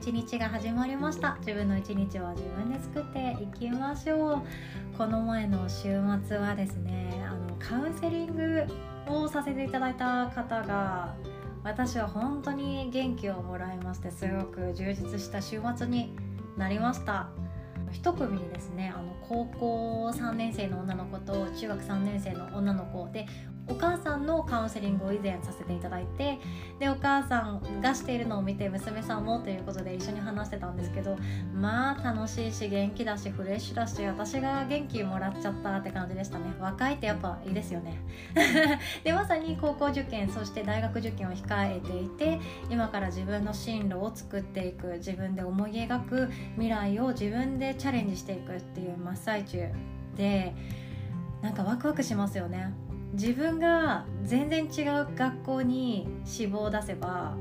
一日が始まりました。自分の一日は自分で作っていきましょう。この前の週末はですねあのカウンセリングをさせていただいた方が私は本当に元気をもらいましてすごく充実した週末になりました。一組にですねあの高校3年生の女の子と中学3年生の女の子でお母さんのカウンセリングを以前させていただいてでお母さんがしているのを見て娘さんもということで一緒に話してたんですけどまあ楽しいし元気だしフレッシュだし私が元気もらっちゃったって感じでしたね。若いってやっぱいいですよね。でまさに高校受験そして大学受験を控えていて今から自分の進路を作っていく自分で思い描く未来を自分でチャレンジしていくっていう真っ最中でなんかワクワクしますよね。自分が全然違う学校に志望を出せば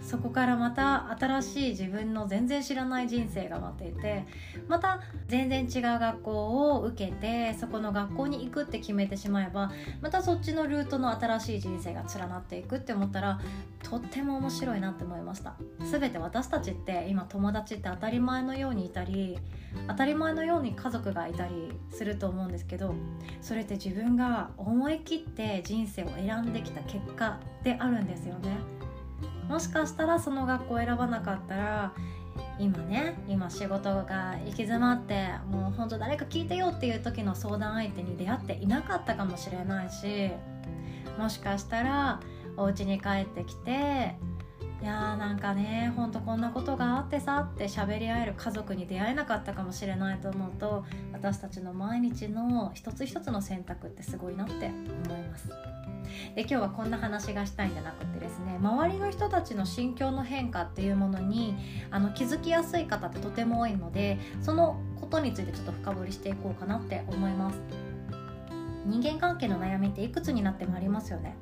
そこからまた新しい自分の全然知らない人生が待っていてまた全然違う学校を受けてそこの学校に行くって決めてしまえばまたそっちのルートの新しい人生が連なっていくって思ったらとっても面白いなって思いました全て私たちって今友達って当たり前のようにいたり当たり前のように家族がいたりすると思うんですけどそれって自分が思い切って人生を選んできた結果であるんですよね。もしかしたらその学校を選ばなかったら今ね今仕事が行き詰まってもうほんと誰か聞いてよっていう時の相談相手に出会っていなかったかもしれないしもしかしたらお家に帰ってきていやーなんかねほんとこんなことがあってさって喋り合える家族に出会えなかったかもしれないと思うと私たちの毎日の一つ一つの選択ってすごいなって思います。で今日はこんな話がしたいんじゃなくてですね。周りの人たちの心境の変化っていうものにあの気づきやすい方ってとても多いのでそのことについてちょっと深掘りしていこうかなって思います。人間関係の悩みっていくつになってもありますよね。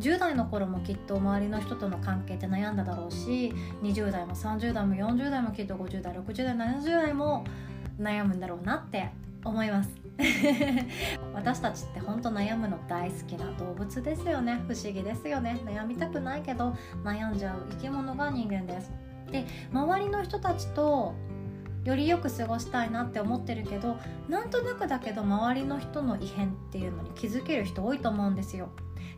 10代の頃もきっと周りの人との関係って悩んだだろうし20代も30代も40代もきっと50代60代70代も悩むんだろうなって思います。私たちって本当悩むの大好きな動物ですよね。不思議ですよね。悩みたくないけど悩んじゃう生き物が人間です。で周りの人たちとよりよく過ごしたいなって思ってるけどなんとなくだけど周りの人の異変っていうのに気づける人多いと思うんですよ。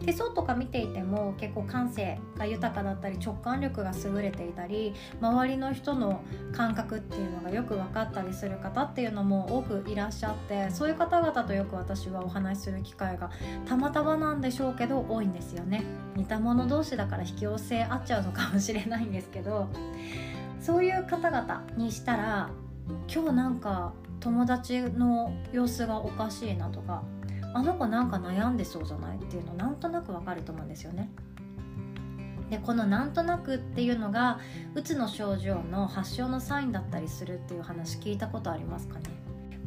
手相とか見ていても結構感性が豊かだったり直感力が優れていたり周りの人の感覚っていうのがよく分かったりする方っていうのも多くいらっしゃってそういう方々とよく私はお話しする機会がたまたまなんでしょうけど多いんですよね。似た者同士だから引き寄せ合っちゃうのかもしれないんですけどそういう方々にしたら今日なんか友達の様子がおかしいなとかあの子なんか悩んでそうじゃないっていうのなんとなくわかると思うんですよね。でこのなんとなくっていうのがうつの症状の発症のサインだったりするっていう話聞いたことありますかね？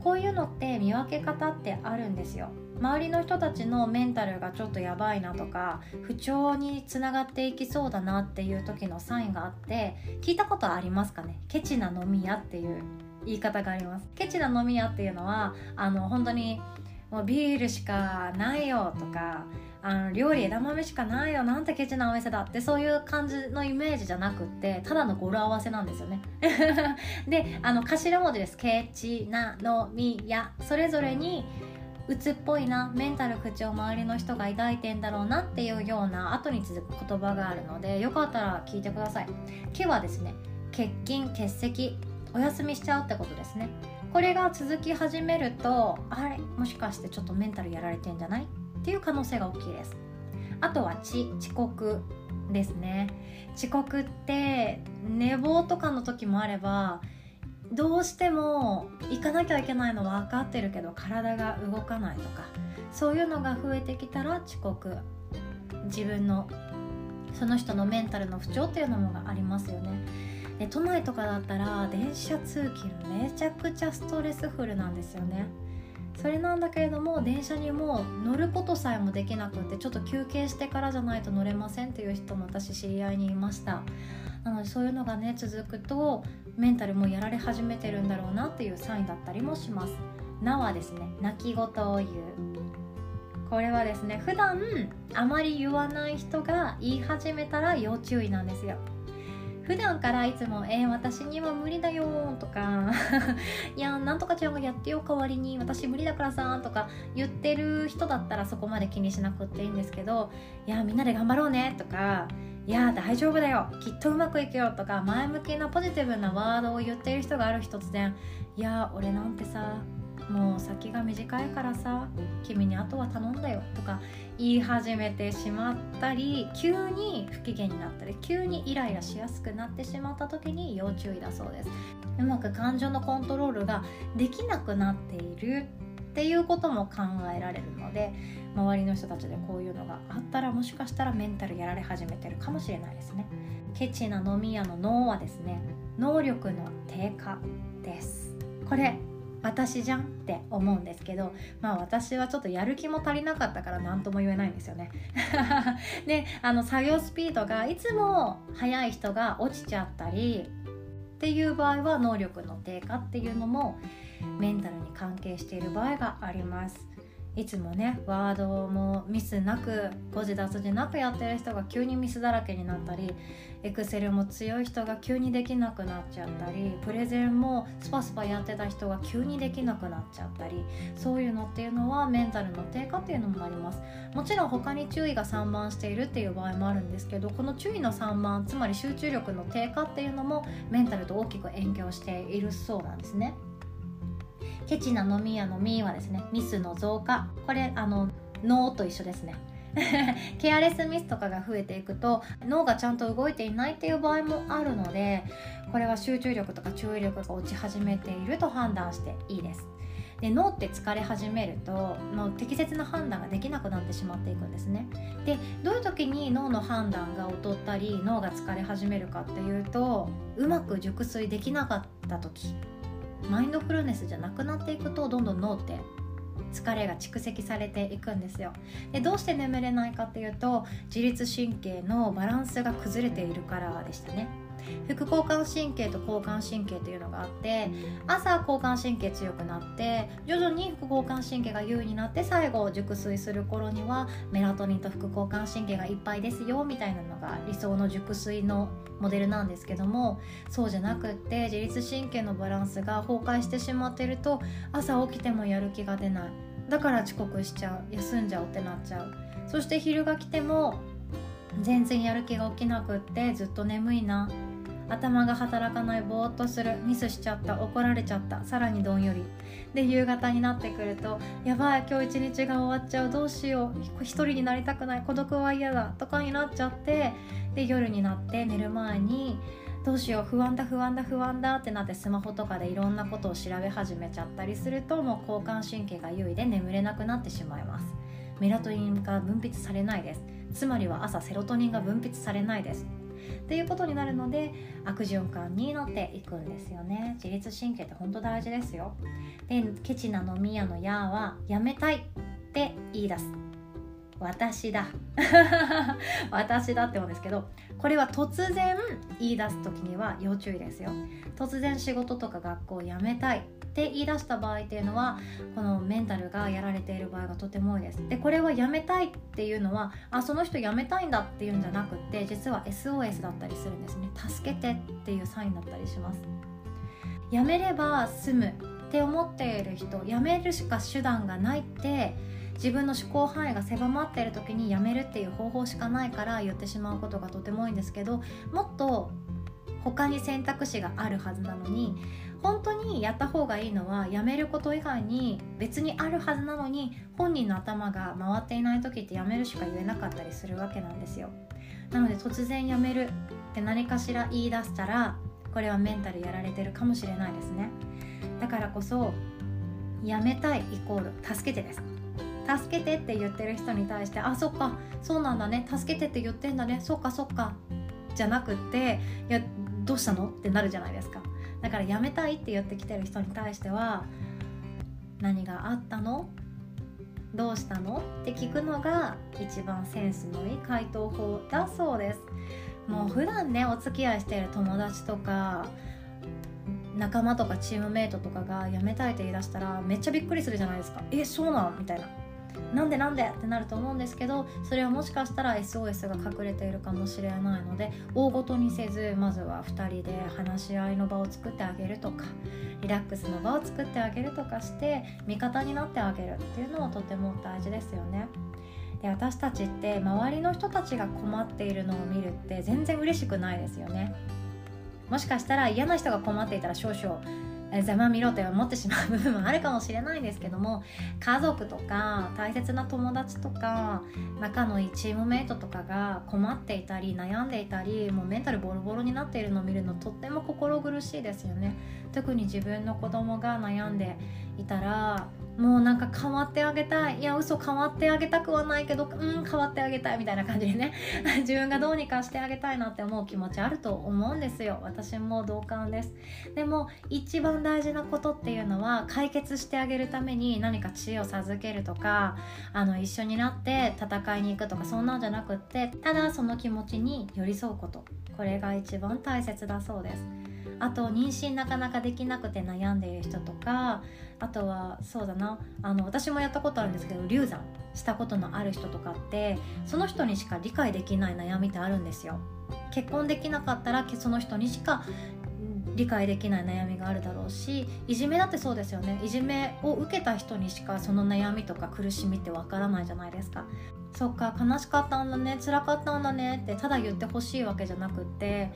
こういうのって見分け方ってあるんですよ。周りの人たちのメンタルがちょっとやばいなとか不調につながっていきそうだなっていう時のサインがあって聞いたことありますかね？ケチな飲み屋っていう言い方があります。ケチな飲み屋っていうのはあの本当にもうビールしかないよとかあの料理枝豆しかないよなんてケチなお店だってそういう感じのイメージじゃなくってただの語呂合わせなんですよね。であの頭文字です。ケチなのみやそれぞれにうつっぽいなメンタル不調周りの人が抱いてんだろうなっていうような後に続く言葉があるのでよかったら聞いてください。毛はですね欠勤欠席お休みしちゃうってことですね。これが続き始めるとあれ？もしかしてちょっとメンタルやられてんじゃない？っていう可能性が大きいです。あとは遅遅刻ですね。遅刻って寝坊とかの時もあればどうしても行かなきゃいけないの分かってるけど体が動かないとかそういうのが増えてきたら遅刻。自分のその人のメンタルの不調っていうのもありますよね。で都内とかだったら電車通勤めちゃくちゃストレスフルなんですよね。それなんだけれども電車にも乗ることさえもできなくってちょっと休憩してからじゃないと乗れませんっていう人も私知り合いにいました。なのでそういうのがね続くとメンタルもやられ始めてるんだろうなっていうサインだったりもします。なはですね泣き言を言う。これはですね普段あまり言わない人が言い始めたら要注意なんですよ。普段からいつも「えー、私には無理だよ」とか「いやなんとかちゃんがやってよ代わりに私無理だからさ」とか言ってる人だったらそこまで気にしなくっていいんですけど「いやみんなで頑張ろうね」とかいや大丈夫だよきっとうまくいくよとか前向きなポジティブなワードを言っている人がある日突然いや俺なんてさもう先が短いからさ君にあとは頼んだよとか言い始めてしまったり急に不機嫌になったり急にイライラしやすくなってしまった時に要注意だそうです。うまく感情のコントロールができなくなっているっていうことも考えられるので周りの人たちでこういうのがあったらもしかしたらメンタルやられ始めてるかもしれないですね。ケチな飲み屋の脳はですね能力の低下です。これ私じゃんって思うんですけどまあ私はちょっとやる気も足りなかったから何とも言えないんですよね。であの作業スピードがいつも速い人が落ちちゃったりっていう場合は能力の低下っていうのもメンタルに関係している場合があります。いつもねワードもミスなく誤字脱字なくやってる人が急にミスだらけになったりエクセルも強い人が急にできなくなっちゃったりプレゼンもスパスパやってた人が急にできなくなっちゃったりそういうのっていうのはメンタルの低下っていうのもありますもちろん他に注意が散漫しているっていう場合もあるんですけどこの注意の散漫つまり集中力の低下っていうのもメンタルと大きく影響しているそうなんですね。ケチな飲み屋のみはですねミスの増加。これあの脳と一緒ですね。ケアレスミスとかが増えていくと脳がちゃんと動いていないっていう場合もあるのでこれは集中力とか注意力が落ち始めていると判断していいです。で脳って疲れ始めるともう適切な判断ができなくなってしまっていくんですね。でどういう時に脳の判断が劣ったり脳が疲れ始めるかっていうとうまく熟睡できなかった時。マインドフルネスじゃなくなっていくとどんどん脳って疲れが蓄積されていくんですよ。でどうして眠れないかっていうと自律神経のバランスが崩れているからでしたね。副交感神経と交感神経というのがあって朝交感神経強くなって徐々に副交感神経が優位になって最後熟睡する頃にはメラトニンと副交感神経がいっぱいですよみたいなのが理想の熟睡のモデルなんですけどもそうじゃなくって自律神経のバランスが崩壊してしまってると朝起きてもやる気が出ない。だから遅刻しちゃう。休んじゃうってなっちゃう。そして昼が来ても全然やる気が起きなくってずっと眠いな。頭が働かないぼーっとするミスしちゃった怒られちゃったさらにどんより。で夕方になってくるとやばい今日一日が終わっちゃうどうしよう一人になりたくない孤独は嫌だとかになっちゃってで夜になって寝る前にどうしよう不安だ不安だ不安だってなってスマホとかでいろんなことを調べ始めちゃったりするともう交感神経が優位で眠れなくなってしまいます。メラトニンが分泌されないです。つまりは朝セロトニンが分泌されないです。っていうことになるので悪循環になっていくんですよね。自律神経って本当大事ですよ。でケチな飲み屋の「や」は「やめたい」って言い出す。私だ。私だって思うんですけどこれは突然言い出す時には要注意ですよ。突然仕事とか学校を辞めたいって言い出した場合っていうのはこのメンタルがやられている場合がとても多いです。でこれはやめたいっていうのはあその人辞めたいんだっていうんじゃなくって実は SOS だったりするんですね。助けてっていうサインだったりします。辞めれば済むって思っている人辞めるしか手段がないって自分の思考範囲が狭まっている時に辞めるっていう方法しかないから言ってしまうことがとても多いんですけどもっと他に選択肢があるはずなのに本当にやった方がいいのはやめること以外に別にあるはずなのに本人の頭が回っていない時ってやめるしか言えなかったりするわけなんですよ。なので突然やめるって何かしら言い出したらこれはメンタルやられてるかもしれないですね。だからこそやめたいイコール助けてです。助けてって言ってる人に対してあそっかそうなんだね助けてって言ってんだねそっかそっかじゃなくっていやどうしたの？ってなるじゃないですか。だからやめたいって言ってきてる人に対しては何があったの？どうしたの？って聞くのが一番センスのいい回答法だそうです。もう普段ねお付き合いしている友達とか仲間とかチームメイトとかが辞めたいって言い出したらめっちゃびっくりするじゃないですか。えそうなんみたいな。なんでなんでってなると思うんですけどそれはもしかしたら SOS が隠れているかもしれないので大ごとにせずまずは2人で話し合いの場を作ってあげるとかリラックスの場を作ってあげるとかして味方になってあげるっていうのはとても大事ですよね。で私たちって周りの人たちが困っているのを見るって全然嬉しくないですよね。もしかしたら嫌な人が困っていたら少々ざまみろと思ってしまう部分もあるかもしれないんですけども家族とか大切な友達とか仲のいいチームメイトとかが困っていたり悩んでいたりもうメンタルボロボロになっているのを見るのとっても心苦しいですよね。特に自分の子供が悩んでいたらもうなんか変わってあげたい。いや嘘変わってあげたくはないけどうん変わってあげたいみたいな感じでね。自分がどうにかしてあげたいなって思う気持ちあると思うんですよ。私も同感です。でも一番大事なことっていうのは解決してあげるために何か知恵を授けるとかあの一緒になって戦いに行くとかそんなんじゃなくってただその気持ちに寄り添うこと。これが一番大切だそうです。あと妊娠なかなかできなくて悩んでいる人とかあとはそうだな。あの私もやったことあるんですけど流産したことのある人とかってその人にしか理解できない悩みってあるんですよ。結婚できなかったらその人にしか理解できない悩みがあるだろうしいじめだってそうですよね。いじめを受けた人にしかその悩みとか苦しみってわからないじゃないですか。そっか悲しかったんだね辛かったんだねってただ言ってほしいわけじゃなくって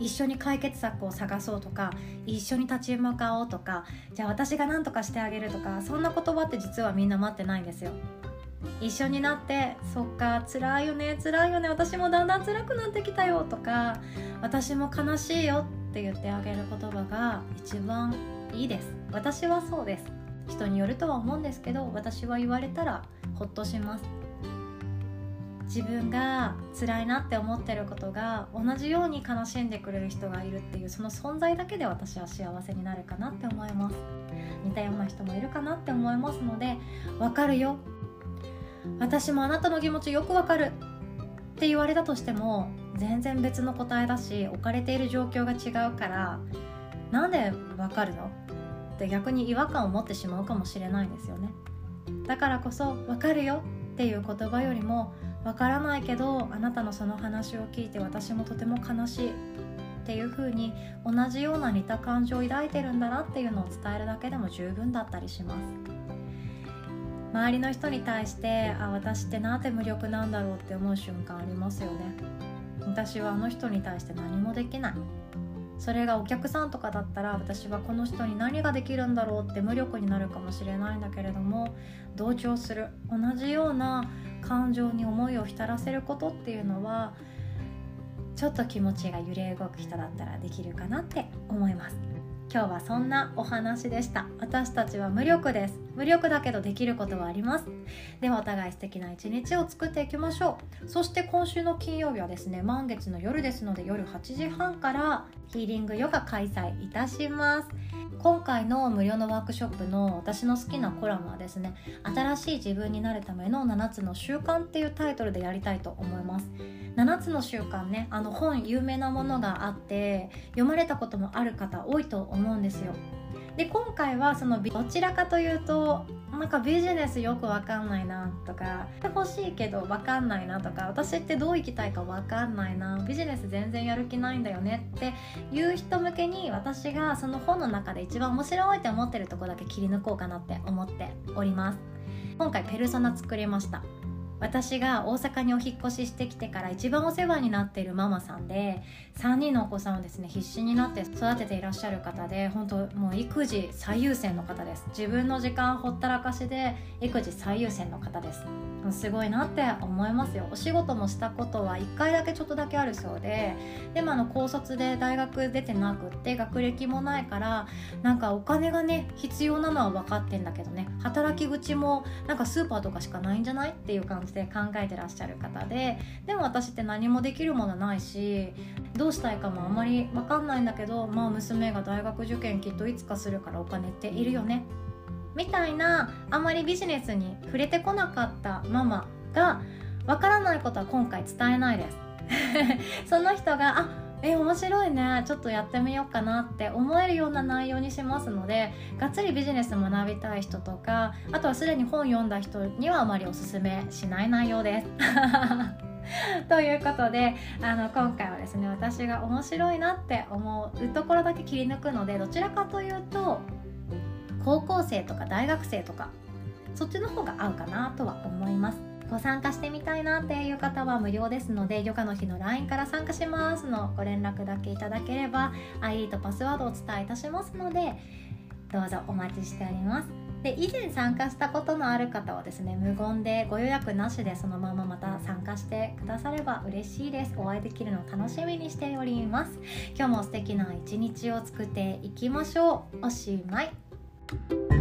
一緒に解決策を探そうとか一緒に立ち向かおうとかじゃあ私が何とかしてあげるとかそんな言葉って実はみんな待ってないんですよ。一緒になってそっか辛いよね辛いよね私もだんだん辛くなってきたよとか私も悲しいよって言ってあげる言葉が一番いいです。私はそうです。人によるとは思うんですけど私は言われたらほっとします。自分が辛いなって思ってることが同じように悲しんでくれる人がいるっていうその存在だけで私は幸せになるかなって思います。似たような人もいるかなって思いますので分かるよ。私もあなたの気持ちよくわかる。って言われたとしても全然別の答えだし置かれている状況が違うからなんでわかるの？って逆に違和感を持ってしまうかもしれないですよね。だからこそ「わかるよ」っていう言葉よりもわからないけどあなたのその話を聞いて私もとても悲しいっていう風に同じような似た感情を抱いてるんだなっていうのを伝えるだけでも十分だったりします。周りの人に対してあ私ってなんて無力なんだろうって思う瞬間ありますよね。私はあの人に対して何もできない。それがお客さんとかだったら私はこの人に何ができるんだろうって無力になるかもしれないんだけれども同調する。同じような感情に思いを浸らせることっていうのはちょっと気持ちが揺れ動く人だったらできるかなって思います。今日はそんなお話でした。私たちは無力です。無力だけどできることはあります。ではお互い素敵な一日を作っていきましょう。そして今週の金曜日はですね満月の夜ですので夜8時半からヒーリングヨガ開催いたします。今回の無料のワークショップの私の好きなコラムはですね新しい自分になるための7つの習慣っていうタイトルでやりたいと思います。7つの習慣ねあの本有名なものがあって読まれたこともある方多いと思います思うんですよ。で今回はそのどちらかというとなんかビジネスよくわかんないなとか欲しいけどわかんないなとか私ってどう生きたいかわかんないなビジネス全然やる気ないんだよねっていう人向けに私がその本の中で一番面白いって思ってるとこだけ切り抜こうかなって思っております。今回ペルソナ作りました。私が大阪にお引越ししてきてから一番お世話になっているママさんで3人のお子さんをですね必死になって育てていらっしゃる方で本当もう育児最優先の方です。自分の時間ほったらかしで育児最優先の方です。すごいなって思いますよ。お仕事もしたことは1回だけちょっとだけあるそうででもあの高卒で大学出てなくって学歴もないからなんかお金がね必要なのは分かってんだけどね働き口もなんかスーパーとかしかないんじゃない？っていう感じで考えてらっしゃる方ででも私って何もできるものないしどうしたいかもあんまり分かんないんだけどまあ娘が大学受験きっといつかするからお金っているよね。みたいなあまりビジネスに触れてこなかったママが分からないことは今回伝えないです。その人がえ面白いねちょっとやってみようかなって思えるような内容にしますのでがっつりビジネス学びたい人とかあとはすでに本読んだ人にはあまりおすすめしない内容です。ということであの今回はですね私が面白いなって思うところだけ切り抜くのでどちらかというと高校生とか大学生とかそっちの方が合うかなとは思いますご参加してみたいなっていう方は無料ですのでヨガの日の LINE から参加しますのご連絡だけいただければ ID とパスワードをお伝えいたしますのでどうぞお待ちしております。で以前参加したことのある方はですね無言でご予約なしでそのまままた参加してくだされば嬉しいです。お会いできるのを楽しみにしております。今日も素敵な一日を作っていきましょう。おしまい。